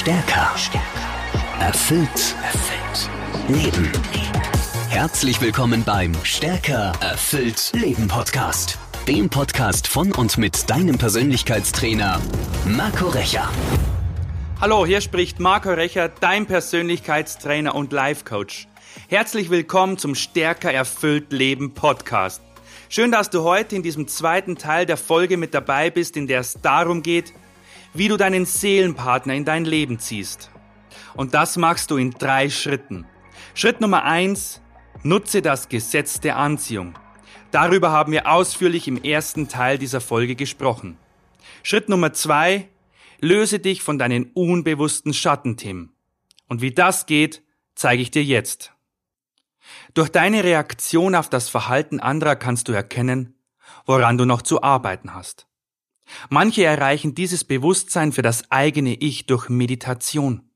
Stärker. Erfüllt. Erfüllt. Leben. Herzlich willkommen beim Stärker. Erfüllt. Leben Podcast. Dem Podcast von und mit deinem Persönlichkeitstrainer Marco Recher. Hallo, hier spricht Marco Recher, dein Persönlichkeitstrainer und Life Coach. Herzlich willkommen zum Stärker erfüllt Leben Podcast. Schön, dass du heute in diesem zweiten Teil der Folge mit dabei bist, in der es darum geht, wie du deinen Seelenpartner in dein Leben ziehst. Und das machst du in drei Schritten. Schritt Nummer eins: Nutze das Gesetz der Anziehung. Darüber haben wir ausführlich im ersten Teil dieser Folge gesprochen. Schritt Nummer zwei: Löse dich von deinen unbewussten Schattenthemen. Und wie das geht, zeige ich dir jetzt. Durch deine Reaktion auf das Verhalten anderer kannst du erkennen, woran du noch zu arbeiten hast. Manche erreichen dieses Bewusstsein für das eigene Ich durch Meditation.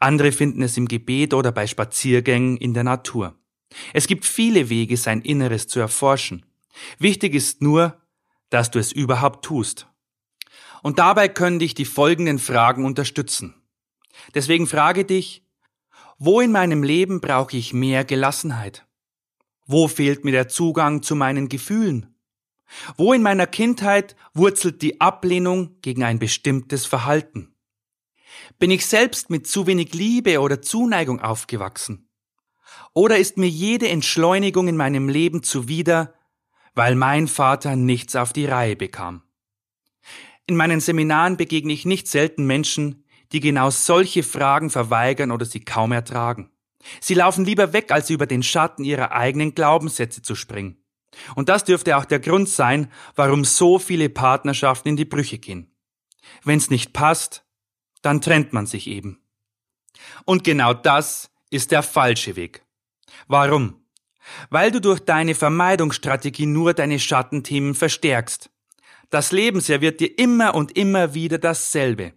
Andere finden es im Gebet oder bei Spaziergängen in der Natur. Es gibt viele Wege, sein Inneres zu erforschen. Wichtig ist nur, dass du es überhaupt tust. Und dabei können dich die folgenden Fragen unterstützen. Deswegen frage dich, wo in meinem Leben brauche ich mehr Gelassenheit? Wo fehlt mir der Zugang zu meinen Gefühlen? Wo in meiner Kindheit wurzelt die Ablehnung gegen ein bestimmtes Verhalten? Bin ich selbst mit zu wenig Liebe oder Zuneigung aufgewachsen? Oder ist mir jede Entschleunigung in meinem Leben zuwider, weil mein Vater nichts auf die Reihe bekam? In meinen Seminaren begegne ich nicht selten Menschen, die genau solche Fragen verweigern oder sie kaum ertragen. Sie laufen lieber weg, als über den Schatten ihrer eigenen Glaubenssätze zu springen. Und das dürfte auch der Grund sein, warum so viele Partnerschaften in die Brüche gehen. Wenn's nicht passt, dann trennt man sich eben. Und genau das ist der falsche Weg. Warum? Weil du durch deine Vermeidungsstrategie nur deine Schattenthemen verstärkst. Das Leben serviert dir immer und immer wieder dasselbe.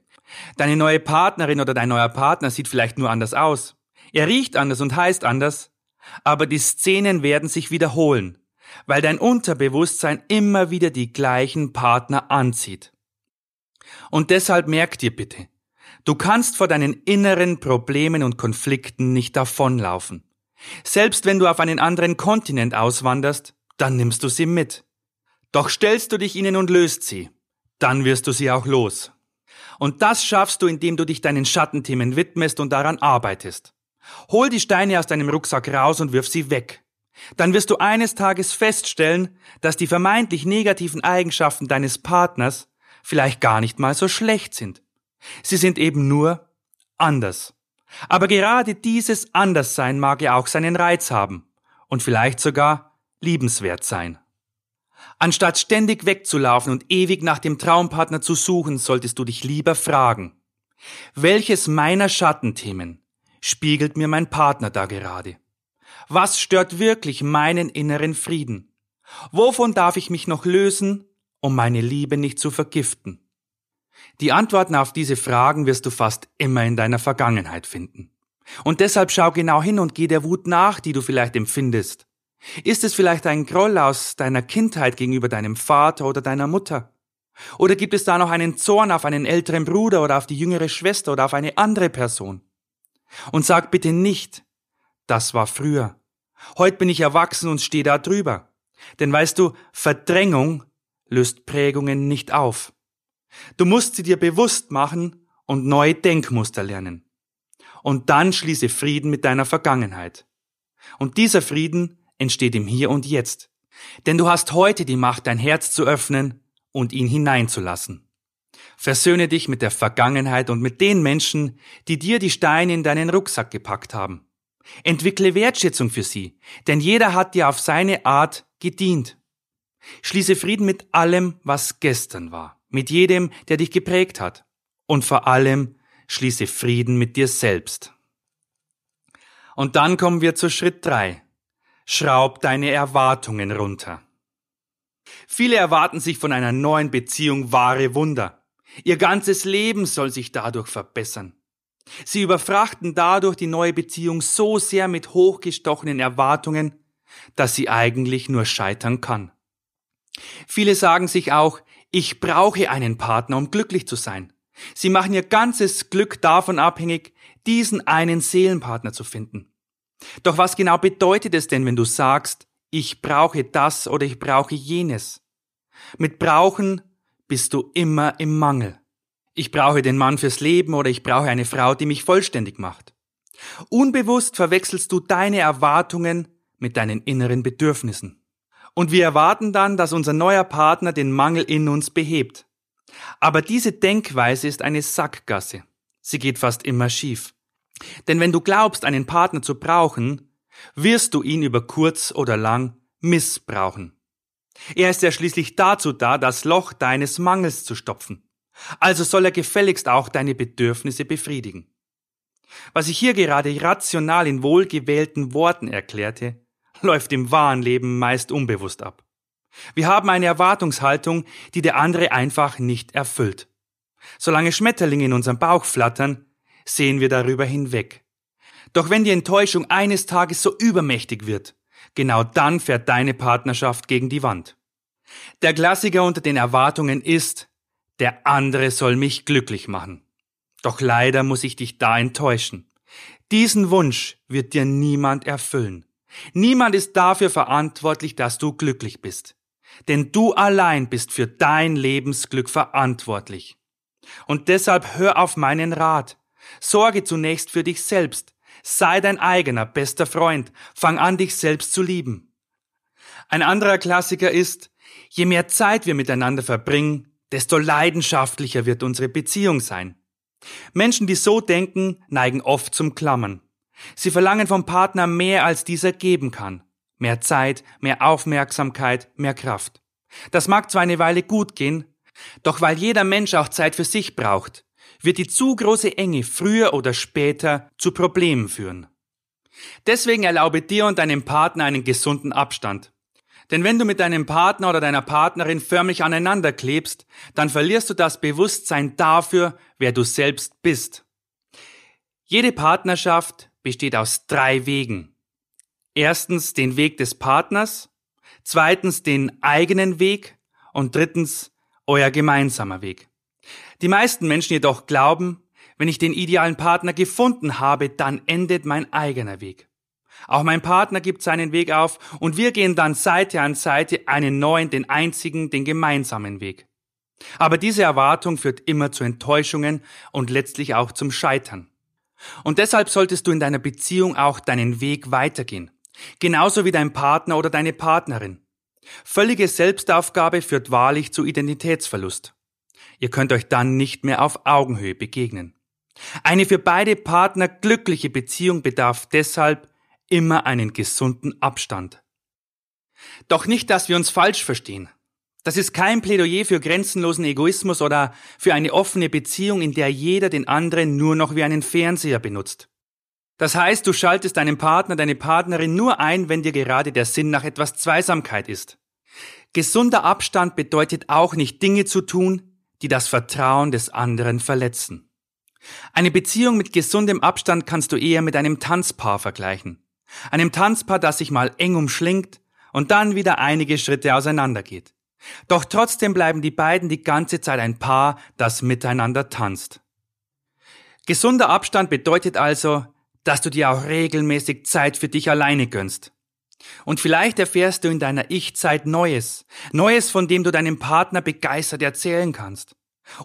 Deine neue Partnerin oder dein neuer Partner sieht vielleicht nur anders aus. Er riecht anders und heißt anders, aber die Szenen werden sich wiederholen weil dein Unterbewusstsein immer wieder die gleichen Partner anzieht. Und deshalb merk dir bitte, du kannst vor deinen inneren Problemen und Konflikten nicht davonlaufen. Selbst wenn du auf einen anderen Kontinent auswanderst, dann nimmst du sie mit. Doch stellst du dich ihnen und löst sie, dann wirst du sie auch los. Und das schaffst du, indem du dich deinen Schattenthemen widmest und daran arbeitest. Hol die Steine aus deinem Rucksack raus und wirf sie weg dann wirst du eines Tages feststellen, dass die vermeintlich negativen Eigenschaften deines Partners vielleicht gar nicht mal so schlecht sind. Sie sind eben nur anders. Aber gerade dieses Anderssein mag ja auch seinen Reiz haben und vielleicht sogar liebenswert sein. Anstatt ständig wegzulaufen und ewig nach dem Traumpartner zu suchen, solltest du dich lieber fragen, welches meiner Schattenthemen spiegelt mir mein Partner da gerade? Was stört wirklich meinen inneren Frieden? Wovon darf ich mich noch lösen, um meine Liebe nicht zu vergiften? Die Antworten auf diese Fragen wirst du fast immer in deiner Vergangenheit finden. Und deshalb schau genau hin und geh der Wut nach, die du vielleicht empfindest. Ist es vielleicht ein Groll aus deiner Kindheit gegenüber deinem Vater oder deiner Mutter? Oder gibt es da noch einen Zorn auf einen älteren Bruder oder auf die jüngere Schwester oder auf eine andere Person? Und sag bitte nicht, das war früher. Heute bin ich erwachsen und stehe da drüber. Denn weißt du, Verdrängung löst Prägungen nicht auf. Du musst sie dir bewusst machen und neue Denkmuster lernen. Und dann schließe Frieden mit deiner Vergangenheit. Und dieser Frieden entsteht im Hier und Jetzt. Denn du hast heute die Macht, dein Herz zu öffnen und ihn hineinzulassen. Versöhne dich mit der Vergangenheit und mit den Menschen, die dir die Steine in deinen Rucksack gepackt haben. Entwickle Wertschätzung für sie, denn jeder hat dir auf seine Art gedient. Schließe Frieden mit allem, was gestern war, mit jedem, der dich geprägt hat. Und vor allem schließe Frieden mit dir selbst. Und dann kommen wir zu Schritt drei. Schraub deine Erwartungen runter. Viele erwarten sich von einer neuen Beziehung wahre Wunder. Ihr ganzes Leben soll sich dadurch verbessern. Sie überfrachten dadurch die neue Beziehung so sehr mit hochgestochenen Erwartungen, dass sie eigentlich nur scheitern kann. Viele sagen sich auch, ich brauche einen Partner, um glücklich zu sein. Sie machen ihr ganzes Glück davon abhängig, diesen einen Seelenpartner zu finden. Doch was genau bedeutet es denn, wenn du sagst, ich brauche das oder ich brauche jenes? Mit brauchen bist du immer im Mangel. Ich brauche den Mann fürs Leben oder ich brauche eine Frau, die mich vollständig macht. Unbewusst verwechselst du deine Erwartungen mit deinen inneren Bedürfnissen. Und wir erwarten dann, dass unser neuer Partner den Mangel in uns behebt. Aber diese Denkweise ist eine Sackgasse. Sie geht fast immer schief. Denn wenn du glaubst, einen Partner zu brauchen, wirst du ihn über kurz oder lang missbrauchen. Er ist ja schließlich dazu da, das Loch deines Mangels zu stopfen. Also soll er gefälligst auch deine Bedürfnisse befriedigen. Was ich hier gerade rational in wohlgewählten Worten erklärte, läuft im wahren Leben meist unbewusst ab. Wir haben eine Erwartungshaltung, die der andere einfach nicht erfüllt. Solange Schmetterlinge in unserem Bauch flattern, sehen wir darüber hinweg. Doch wenn die Enttäuschung eines Tages so übermächtig wird, genau dann fährt deine Partnerschaft gegen die Wand. Der Klassiker unter den Erwartungen ist, der andere soll mich glücklich machen. Doch leider muss ich dich da enttäuschen. Diesen Wunsch wird dir niemand erfüllen. Niemand ist dafür verantwortlich, dass du glücklich bist. Denn du allein bist für dein Lebensglück verantwortlich. Und deshalb hör auf meinen Rat. Sorge zunächst für dich selbst. Sei dein eigener bester Freund. Fang an, dich selbst zu lieben. Ein anderer Klassiker ist, je mehr Zeit wir miteinander verbringen, desto leidenschaftlicher wird unsere Beziehung sein. Menschen, die so denken, neigen oft zum Klammern. Sie verlangen vom Partner mehr, als dieser geben kann. Mehr Zeit, mehr Aufmerksamkeit, mehr Kraft. Das mag zwar eine Weile gut gehen, doch weil jeder Mensch auch Zeit für sich braucht, wird die zu große Enge früher oder später zu Problemen führen. Deswegen erlaube dir und deinem Partner einen gesunden Abstand. Denn wenn du mit deinem Partner oder deiner Partnerin förmlich aneinander klebst, dann verlierst du das Bewusstsein dafür, wer du selbst bist. Jede Partnerschaft besteht aus drei Wegen. Erstens den Weg des Partners, zweitens den eigenen Weg und drittens euer gemeinsamer Weg. Die meisten Menschen jedoch glauben, wenn ich den idealen Partner gefunden habe, dann endet mein eigener Weg. Auch mein Partner gibt seinen Weg auf und wir gehen dann Seite an Seite einen neuen, den einzigen, den gemeinsamen Weg. Aber diese Erwartung führt immer zu Enttäuschungen und letztlich auch zum Scheitern. Und deshalb solltest du in deiner Beziehung auch deinen Weg weitergehen. Genauso wie dein Partner oder deine Partnerin. Völlige Selbstaufgabe führt wahrlich zu Identitätsverlust. Ihr könnt euch dann nicht mehr auf Augenhöhe begegnen. Eine für beide Partner glückliche Beziehung bedarf deshalb immer einen gesunden Abstand. Doch nicht, dass wir uns falsch verstehen. Das ist kein Plädoyer für grenzenlosen Egoismus oder für eine offene Beziehung, in der jeder den anderen nur noch wie einen Fernseher benutzt. Das heißt, du schaltest deinen Partner, deine Partnerin nur ein, wenn dir gerade der Sinn nach etwas Zweisamkeit ist. Gesunder Abstand bedeutet auch nicht Dinge zu tun, die das Vertrauen des anderen verletzen. Eine Beziehung mit gesundem Abstand kannst du eher mit einem Tanzpaar vergleichen. Einem Tanzpaar, das sich mal eng umschlingt und dann wieder einige Schritte auseinandergeht. Doch trotzdem bleiben die beiden die ganze Zeit ein Paar, das miteinander tanzt. Gesunder Abstand bedeutet also, dass du dir auch regelmäßig Zeit für dich alleine gönnst. Und vielleicht erfährst du in deiner Ich-Zeit Neues, Neues, von dem du deinem Partner begeistert erzählen kannst.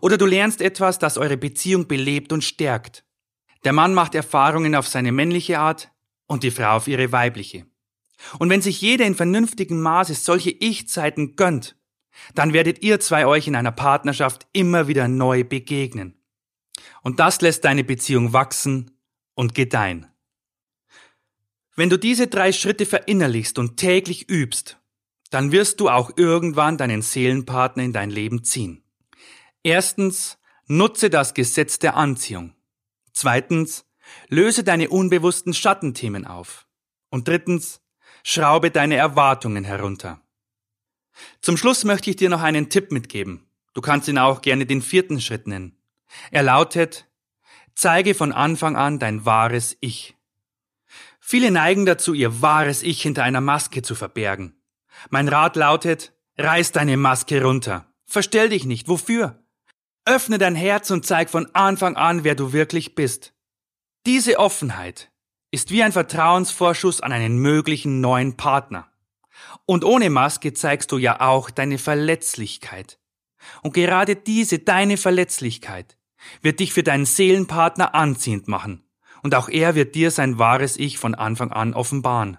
Oder du lernst etwas, das eure Beziehung belebt und stärkt. Der Mann macht Erfahrungen auf seine männliche Art, und die Frau auf ihre weibliche. Und wenn sich jeder in vernünftigem Maße solche Ich-Zeiten gönnt, dann werdet ihr zwei euch in einer Partnerschaft immer wieder neu begegnen. Und das lässt deine Beziehung wachsen und gedeihen. Wenn du diese drei Schritte verinnerlichst und täglich übst, dann wirst du auch irgendwann deinen Seelenpartner in dein Leben ziehen. Erstens, nutze das Gesetz der Anziehung. Zweitens, Löse deine unbewussten Schattenthemen auf. Und drittens, schraube deine Erwartungen herunter. Zum Schluss möchte ich dir noch einen Tipp mitgeben. Du kannst ihn auch gerne den vierten Schritt nennen. Er lautet, zeige von Anfang an dein wahres Ich. Viele neigen dazu, ihr wahres Ich hinter einer Maske zu verbergen. Mein Rat lautet, reiß deine Maske runter. Verstell dich nicht. Wofür? Öffne dein Herz und zeig von Anfang an, wer du wirklich bist. Diese Offenheit ist wie ein Vertrauensvorschuss an einen möglichen neuen Partner. Und ohne Maske zeigst du ja auch deine Verletzlichkeit. Und gerade diese, deine Verletzlichkeit, wird dich für deinen Seelenpartner anziehend machen. Und auch er wird dir sein wahres Ich von Anfang an offenbaren.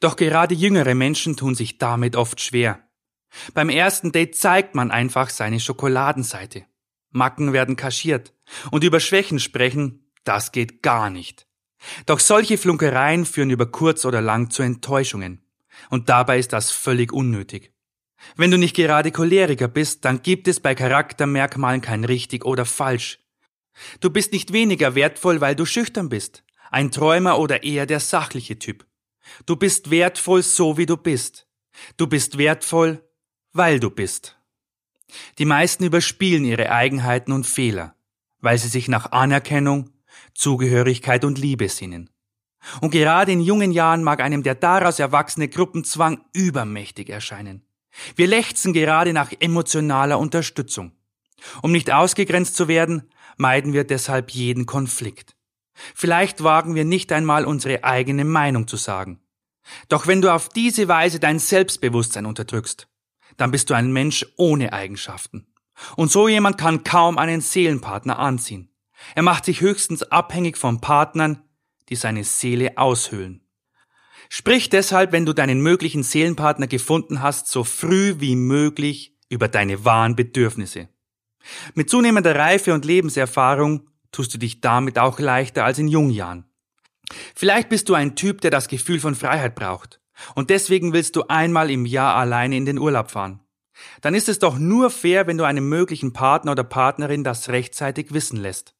Doch gerade jüngere Menschen tun sich damit oft schwer. Beim ersten Date zeigt man einfach seine Schokoladenseite. Macken werden kaschiert. Und über Schwächen sprechen, das geht gar nicht. Doch solche Flunkereien führen über kurz oder lang zu Enttäuschungen. Und dabei ist das völlig unnötig. Wenn du nicht gerade Choleriker bist, dann gibt es bei Charaktermerkmalen kein richtig oder falsch. Du bist nicht weniger wertvoll, weil du schüchtern bist, ein Träumer oder eher der sachliche Typ. Du bist wertvoll so wie du bist. Du bist wertvoll, weil du bist. Die meisten überspielen ihre Eigenheiten und Fehler, weil sie sich nach Anerkennung, Zugehörigkeit und Liebe sinnen. Und gerade in jungen Jahren mag einem der daraus erwachsene Gruppenzwang übermächtig erscheinen. Wir lechzen gerade nach emotionaler Unterstützung. Um nicht ausgegrenzt zu werden, meiden wir deshalb jeden Konflikt. Vielleicht wagen wir nicht einmal unsere eigene Meinung zu sagen. Doch wenn du auf diese Weise dein Selbstbewusstsein unterdrückst, dann bist du ein Mensch ohne Eigenschaften. Und so jemand kann kaum einen Seelenpartner anziehen. Er macht sich höchstens abhängig von Partnern, die seine Seele aushöhlen. Sprich deshalb, wenn du deinen möglichen Seelenpartner gefunden hast, so früh wie möglich über deine wahren Bedürfnisse. Mit zunehmender Reife und Lebenserfahrung tust du dich damit auch leichter als in jungen Jahren. Vielleicht bist du ein Typ, der das Gefühl von Freiheit braucht und deswegen willst du einmal im Jahr alleine in den Urlaub fahren. Dann ist es doch nur fair, wenn du einem möglichen Partner oder Partnerin das rechtzeitig wissen lässt.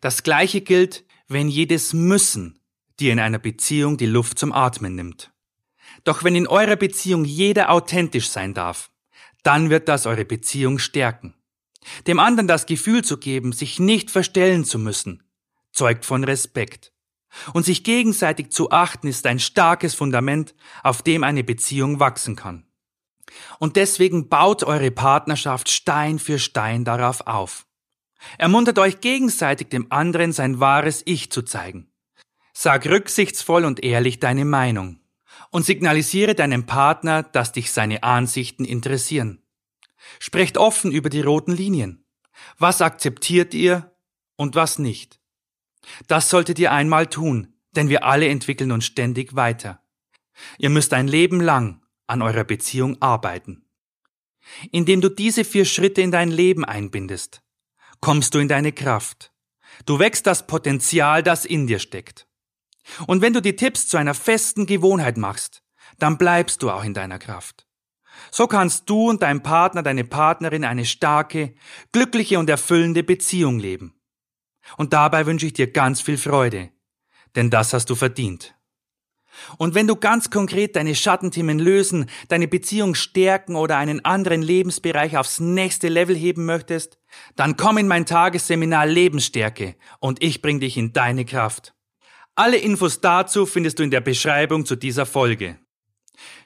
Das gleiche gilt, wenn jedes Müssen dir in einer Beziehung die Luft zum Atmen nimmt. Doch wenn in eurer Beziehung jeder authentisch sein darf, dann wird das eure Beziehung stärken. Dem anderen das Gefühl zu geben, sich nicht verstellen zu müssen, zeugt von Respekt. Und sich gegenseitig zu achten ist ein starkes Fundament, auf dem eine Beziehung wachsen kann. Und deswegen baut eure Partnerschaft Stein für Stein darauf auf. Ermuntert euch gegenseitig dem anderen sein wahres Ich zu zeigen. Sag rücksichtsvoll und ehrlich deine Meinung. Und signalisiere deinem Partner, dass dich seine Ansichten interessieren. Sprecht offen über die roten Linien. Was akzeptiert ihr und was nicht? Das solltet ihr einmal tun, denn wir alle entwickeln uns ständig weiter. Ihr müsst ein Leben lang an eurer Beziehung arbeiten. Indem du diese vier Schritte in dein Leben einbindest, kommst du in deine Kraft. Du wächst das Potenzial, das in dir steckt. Und wenn du die Tipps zu einer festen Gewohnheit machst, dann bleibst du auch in deiner Kraft. So kannst du und dein Partner, deine Partnerin eine starke, glückliche und erfüllende Beziehung leben. Und dabei wünsche ich dir ganz viel Freude, denn das hast du verdient. Und wenn du ganz konkret deine Schattenthemen lösen, deine Beziehung stärken oder einen anderen Lebensbereich aufs nächste Level heben möchtest, dann komm in mein Tagesseminar Lebensstärke und ich bring dich in deine Kraft. Alle Infos dazu findest du in der Beschreibung zu dieser Folge.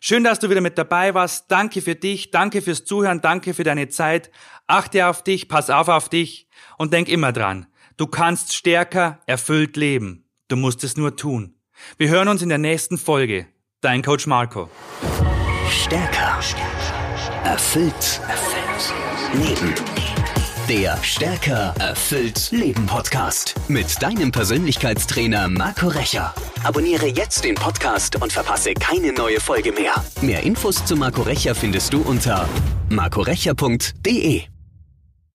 Schön, dass du wieder mit dabei warst. Danke für dich, danke fürs Zuhören, danke für deine Zeit. Achte auf dich, pass auf auf dich und denk immer dran. Du kannst stärker, erfüllt leben. Du musst es nur tun. Wir hören uns in der nächsten Folge. Dein Coach Marco. Stärker. Erfüllt. Erfüllt. Leben. Der Stärker erfüllt Leben Podcast mit deinem Persönlichkeitstrainer Marco Recher. Abonniere jetzt den Podcast und verpasse keine neue Folge mehr. Mehr Infos zu Marco Recher findest du unter marcorecher.de.